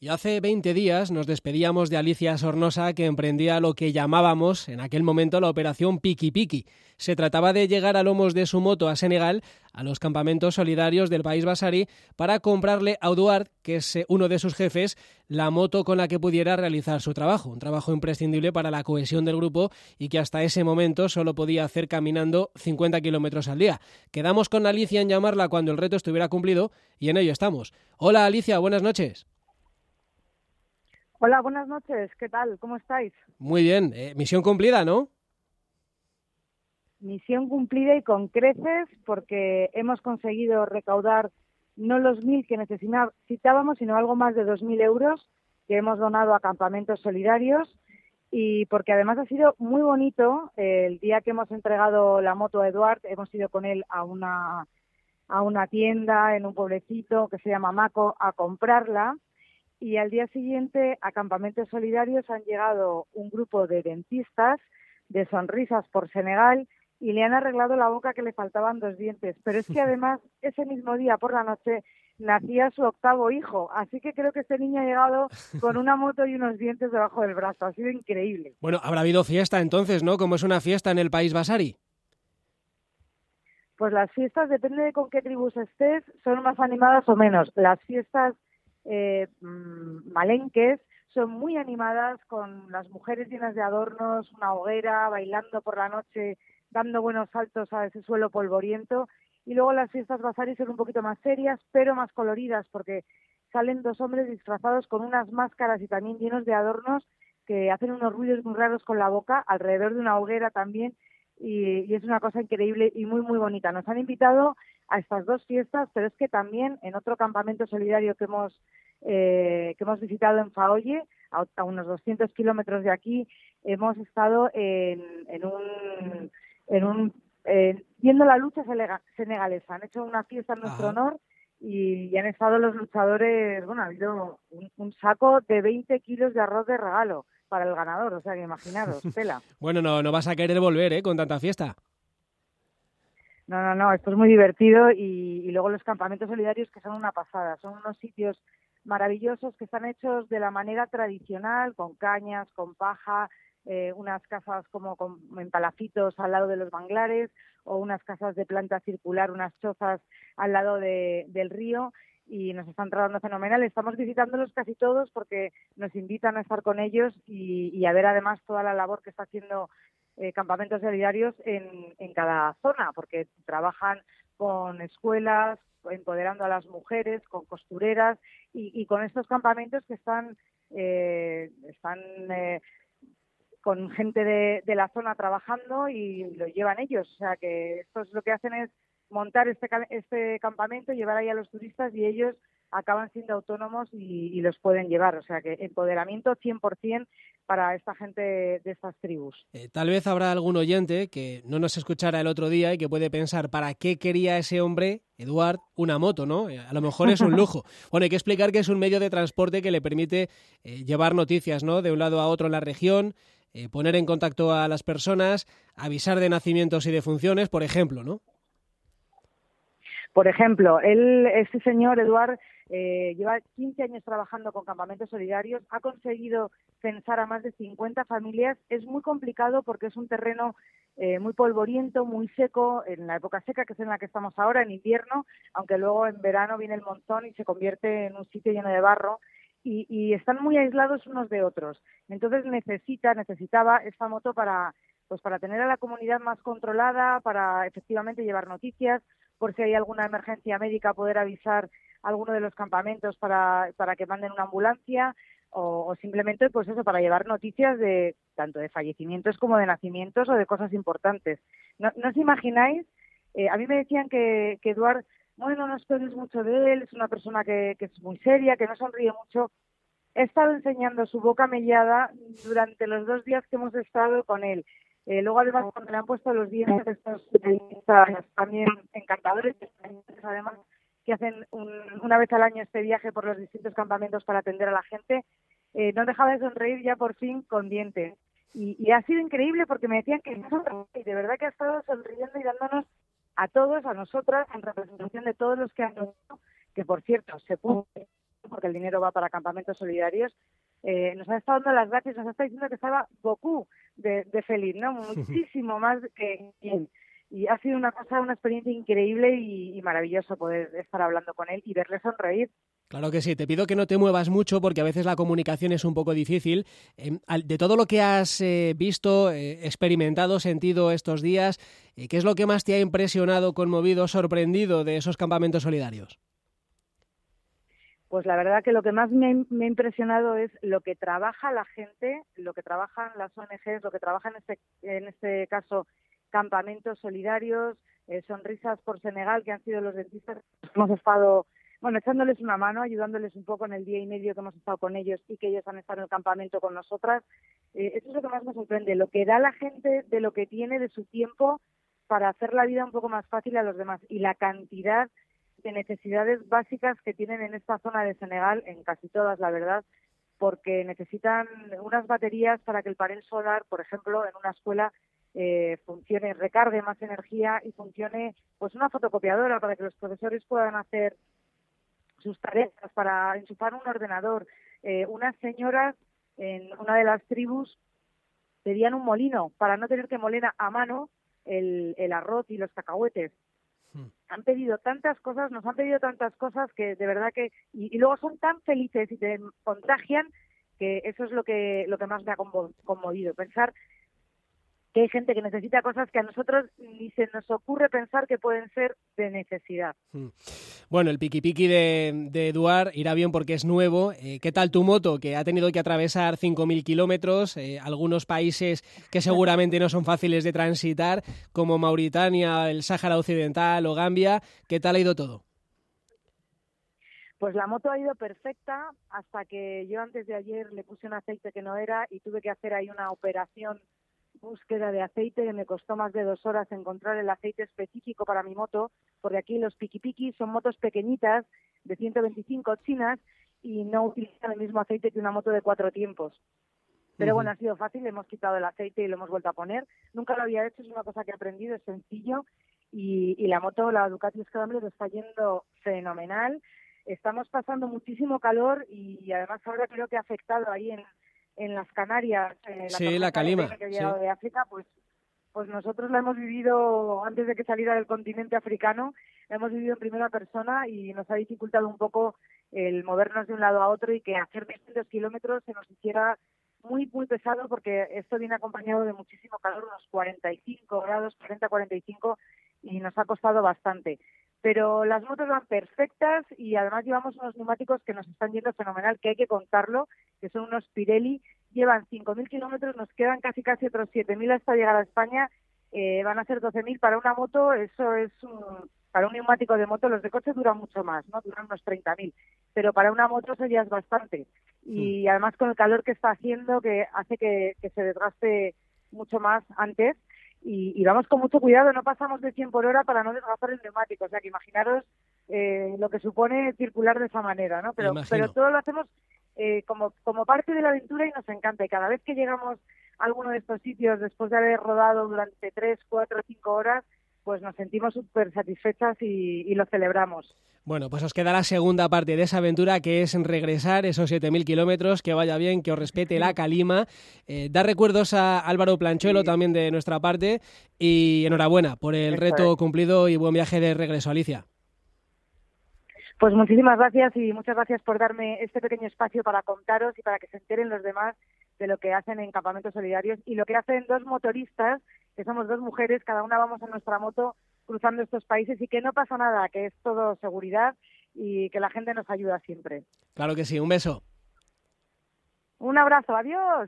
Y hace 20 días nos despedíamos de Alicia Sornosa, que emprendía lo que llamábamos en aquel momento la operación Piki Piki. Se trataba de llegar a lomos de su moto a Senegal, a los campamentos solidarios del país Basari, para comprarle a Eduard, que es eh, uno de sus jefes, la moto con la que pudiera realizar su trabajo. Un trabajo imprescindible para la cohesión del grupo y que hasta ese momento solo podía hacer caminando 50 kilómetros al día. Quedamos con Alicia en llamarla cuando el reto estuviera cumplido y en ello estamos. Hola Alicia, buenas noches. Hola, buenas noches. ¿Qué tal? ¿Cómo estáis? Muy bien. Eh, misión cumplida, ¿no? Misión cumplida y con creces porque hemos conseguido recaudar no los mil que necesitábamos, sino algo más de dos mil euros que hemos donado a campamentos solidarios y porque además ha sido muy bonito el día que hemos entregado la moto a Eduard, hemos ido con él a una a una tienda en un pueblecito que se llama Maco a comprarla y al día siguiente a Campamentos Solidarios han llegado un grupo de dentistas de sonrisas por Senegal y le han arreglado la boca que le faltaban dos dientes. Pero es que además ese mismo día por la noche nacía su octavo hijo, así que creo que este niño ha llegado con una moto y unos dientes debajo del brazo. Ha sido increíble. Bueno, habrá habido fiesta entonces, ¿no? Como es una fiesta en el país Basari. Pues las fiestas, depende de con qué tribus estés, son más animadas o menos. Las fiestas eh, mm, malenques son muy animadas con las mujeres llenas de adornos, una hoguera, bailando por la noche, dando buenos saltos a ese suelo polvoriento. Y luego las fiestas basaris son un poquito más serias, pero más coloridas, porque salen dos hombres disfrazados con unas máscaras y también llenos de adornos que hacen unos ruidos muy raros con la boca, alrededor de una hoguera también, y, y, es una cosa increíble y muy, muy bonita. Nos han invitado a estas dos fiestas, pero es que también en otro campamento solidario que hemos, eh, que hemos visitado en Faoye, a, unos 200 kilómetros de aquí, hemos estado en, en un, en un eh, viendo la lucha senegalesa. Han hecho una fiesta en nuestro honor y, han estado los luchadores, bueno, ha habido un, un saco de 20 kilos de arroz de regalo para el ganador, o sea que imaginaros, tela. bueno, no, no vas a querer volver, ¿eh? Con tanta fiesta. No, no, no, esto es muy divertido y, luego los campamentos solidarios que son una pasada, son unos sitios maravillosos que están hechos de la manera tradicional, con cañas, con paja, eh, unas casas como con, en palafitos al lado de los manglares o unas casas de planta circular, unas chozas al lado del río y nos están tratando fenomenal. Estamos visitándolos casi todos porque nos invitan a estar con ellos y, a ver además toda la labor que está haciendo eh, campamentos solidarios en cada zona, porque trabajan con escuelas, empoderando a las mujeres, con costureras y, con estos campamentos que están, eh, están eh, con gente de, la zona trabajando y lo llevan ellos. O sea que esto es lo que hacen es montar este, este campamento, llevar ahí a los turistas y ellos acaban siendo autónomos y, los pueden llevar. O sea que empoderamiento 100% para esta gente de estas tribus. Eh, tal vez habrá algún oyente que no nos escuchara el otro día y que puede pensar, ¿para qué quería ese hombre, Eduard, una moto? ¿no? Eh, a lo mejor es un lujo. bueno, hay que explicar que es un medio de transporte que le permite eh, llevar noticias ¿no? de un lado a otro en la región, poner en contacto a las personas, avisar de nacimientos y de funciones, por ejemplo, ¿no? Por ejemplo, él, este señor, Eduard, eh, lleva 15 años trabajando con campamentos solidarios, ha conseguido censar a más de 50 familias. Es muy complicado porque es un terreno eh, muy polvoriento, muy seco, en la época seca, que es en la que estamos ahora, en invierno, aunque luego en verano viene el montón y se convierte en un sitio lleno de barro. Y, y están muy aislados unos de otros. Entonces necesita, necesitaba esta moto para, pues para tener a la comunidad más controlada, para efectivamente llevar noticias, por si hay alguna emergencia médica, poder avisar alguno de los campamentos para, para que manden una ambulancia o, simplemente pues eso para llevar noticias de tanto de fallecimientos como de nacimientos o de cosas importantes. No, os imagináis, eh, a mí me decían que, que Eduard, bueno, no esperes mucho de él, es una persona que, que es muy seria, que no sonríe mucho. He estado enseñando su boca mellada durante los dos días que hemos estado con él. Eh, luego, además, cuando le han puesto los dientes, estos también encantadores, además, que hacen una vez al año este viaje por los distintos campamentos para atender a la gente, eh, no dejaba de sonreír ya por fin con dientes. Y, ha sido increíble porque me decían que y de verdad que ha estado sonriendo y dándonos a todos, a nosotras, en representación de todos los que han que por cierto, se puso porque el dinero va para campamentos solidarios, eh, nos ha estado dando las gracias, nos está diciendo que estaba Goku de, feliz, ¿no? Muchísimo más que y ha sido una cosa, una experiencia increíble y, y, maravilloso poder estar hablando con él y verle sonreír. Claro que sí, te pido que no te muevas mucho porque a veces la comunicación es un poco difícil. Em, de todo lo que has eh, visto, eh, experimentado, sentido estos días, eh, ¿qué es lo que más te ha impresionado, conmovido, sorprendido de esos campamentos solidarios? Pues la verdad que lo que más me, ha impresionado es lo que trabaja la gente, lo que trabajan las ONGs, lo que trabajan en este, en este caso campamentos solidarios, sonrisas por Senegal, que han sido los dentistas que hemos estado bueno, echándoles una mano, ayudándoles un poco en el día y medio que hemos estado con ellos y que ellos han estado en el campamento con nosotras. Eh, eso es lo que más me sorprende, lo que da la gente de lo que tiene de su tiempo para hacer la vida un poco más fácil a los demás y la cantidad de necesidades básicas que tienen en esta zona de Senegal, en casi todas, la verdad, porque necesitan unas baterías para que el panel solar, por ejemplo, en una escuela eh, funcione, recargue más energía y funcione pues una fotocopiadora para que los profesores puedan hacer sus tareas para enchufar un ordenador. Eh, unas señoras en una de las tribus pedían un molino para no tener que moler a mano el, el arroz y los cacahuetes. Hmm. Han pedido tantas cosas, nos han pedido tantas cosas que de verdad que y, y, luego son tan felices y te contagian que eso es lo que lo que más me ha conmovido pensar que hay gente que necesita cosas que a nosotros ni se nos ocurre pensar que pueden ser de necesidad. Hmm. Bueno, el piqui piqui de, de Eduard irá bien porque es nuevo. Eh, ¿Qué tal tu moto? Que ha tenido que atravesar 5.000 kilómetros, eh, algunos países que seguramente no son fáciles de transitar, como Mauritania, el Sáhara Occidental o Gambia. ¿Qué tal ha ido todo? Pues la moto ha ido perfecta hasta que yo antes de ayer le puse un aceite que no era y tuve que hacer ahí una operación búsqueda de aceite que me costó más de dos horas encontrar el aceite específico para mi moto, porque aquí los piqui son motos pequeñitas de 125 chinas y no utilizan el mismo aceite que una moto de cuatro tiempos. Pero bueno, ha sido fácil, hemos quitado el aceite y lo hemos vuelto a poner. Nunca lo había hecho, es una cosa que he aprendido, es sencillo. Y, y la moto, la Ducati Scrambler, está yendo fenomenal. Estamos pasando muchísimo calor y además ahora creo que ha afectado ahí en, en las Canarias, eh, la sí, la calima, que ha llegado de África, pues pues nosotros la hemos vivido antes de que saliera del continente africano, la hemos vivido en primera persona y nos ha dificultado un poco el movernos de un lado a otro y que hacer 200 kilómetros se nos hiciera muy, muy pesado porque esto viene acompañado de muchísimo calor, unos 45 grados, 40-45 y nos ha costado bastante pero las motos van perfectas y además llevamos unos neumáticos que nos están yendo fenomenal, que hay que contarlo, que son unos Pirelli, llevan 5.000 kilómetros, nos quedan casi casi otros 7.000 hasta llegar a España, eh, van a ser 12.000 para una moto, eso es un, para un neumático de moto, los de coche duran mucho más, ¿no? Duran unos 30.000, pero para una moto eso ya es bastante. Y mm. además con el calor que está haciendo, que hace que se desgaste mucho más antes, y, vamos con mucho cuidado, no pasamos de 100 por hora para no desgastar el neumático, o sea que imaginaros eh, lo que supone circular de esa manera, ¿no? Pero, pero todo lo hacemos eh, como, como parte de la aventura y nos encanta. Y cada vez que llegamos a alguno de estos sitios después de haber rodado durante 3, 4, 5 horas, pues nos sentimos súper satisfechas y, lo celebramos. Bueno, pues os queda la segunda parte de esa aventura, que es regresar esos 7.000 kilómetros, que vaya bien, que os respete la calima. Eh, dar recuerdos a Álvaro Planchuelo también de nuestra parte y enhorabuena por el reto cumplido y buen viaje de regreso, Alicia. Pues muchísimas gracias y muchas gracias por darme este pequeño espacio para contaros y para que se enteren los demás de lo que hacen en campamentos solidarios y lo que hacen dos motoristas que somos dos mujeres, cada una vamos en nuestra moto cruzando estos países y que no pasa nada, que es todo seguridad y que la gente nos ayuda siempre. Claro que sí, un beso. Un abrazo, adiós.